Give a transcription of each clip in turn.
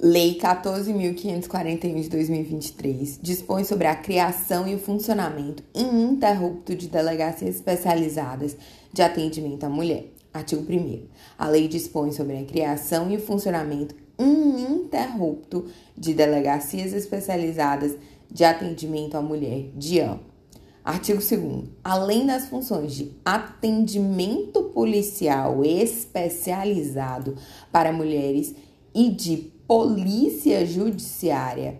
Lei 14.541 de 2023 dispõe sobre a criação e o funcionamento ininterrupto de delegacias especializadas de atendimento à mulher. Artigo 1. A lei dispõe sobre a criação e o funcionamento ininterrupto de delegacias especializadas de atendimento à mulher, DIAM. Artigo 2. Além das funções de atendimento policial especializado para mulheres e de polícia judiciária,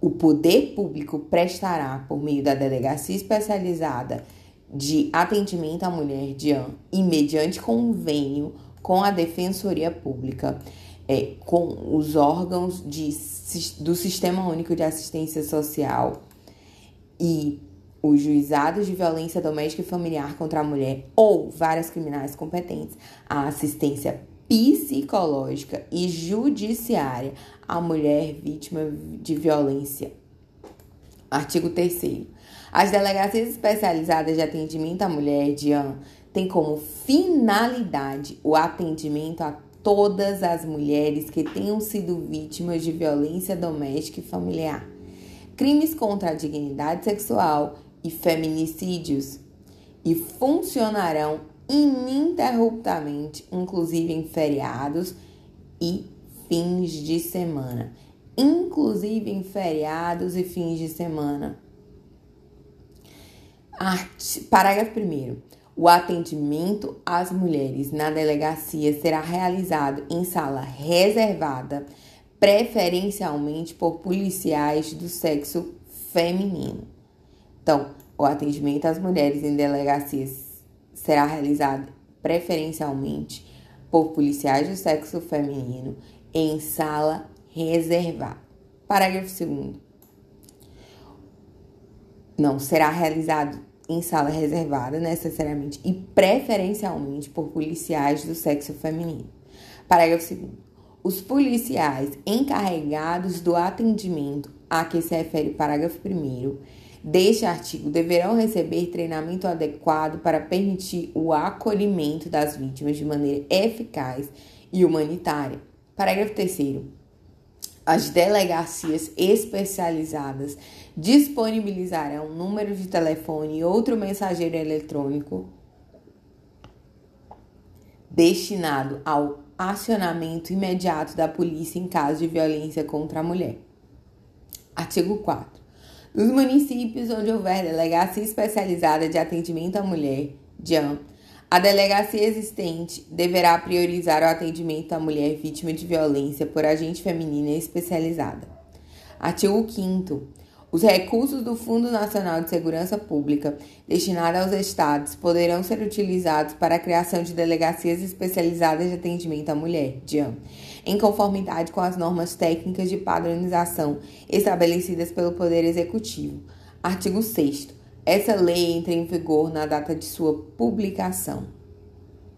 o poder público prestará, por meio da delegacia especializada de atendimento à mulher DIAN e mediante convênio com a Defensoria Pública, é, com os órgãos de, do Sistema Único de Assistência Social e os juizados de violência doméstica e familiar contra a mulher ou várias criminais competentes, a assistência psicológica e judiciária à mulher vítima de violência. Artigo 3 As delegacias especializadas de atendimento à mulher, DIAN, têm como finalidade o atendimento a todas as mulheres que tenham sido vítimas de violência doméstica e familiar, crimes contra a dignidade sexual e feminicídios, e funcionarão ininterruptamente, inclusive em feriados e fins de semana. Inclusive em feriados e fins de semana. Art... Parágrafo 1. O atendimento às mulheres na delegacia será realizado em sala reservada, preferencialmente por policiais do sexo feminino. Então, o atendimento às mulheres em delegacias será realizado preferencialmente por policiais do sexo feminino em sala reservada. Parágrafo 2. Não será realizado em sala reservada necessariamente e preferencialmente por policiais do sexo feminino. Parágrafo 2. Os policiais encarregados do atendimento a que se refere o parágrafo 1 deste artigo deverão receber treinamento adequado para permitir o acolhimento das vítimas de maneira eficaz e humanitária. Parágrafo 3. As delegacias especializadas disponibilizarão número de telefone e outro mensageiro eletrônico destinado ao acionamento imediato da polícia em caso de violência contra a mulher. Artigo 4. Nos municípios onde houver delegacia especializada de atendimento à mulher, DIAM, a delegacia existente deverá priorizar o atendimento à mulher vítima de violência por agente feminina especializada. Artigo 5 os recursos do Fundo Nacional de Segurança Pública destinados aos estados poderão ser utilizados para a criação de delegacias especializadas de atendimento à mulher, DIAM, em conformidade com as normas técnicas de padronização estabelecidas pelo Poder Executivo. Artigo 6 Essa lei entra em vigor na data de sua publicação.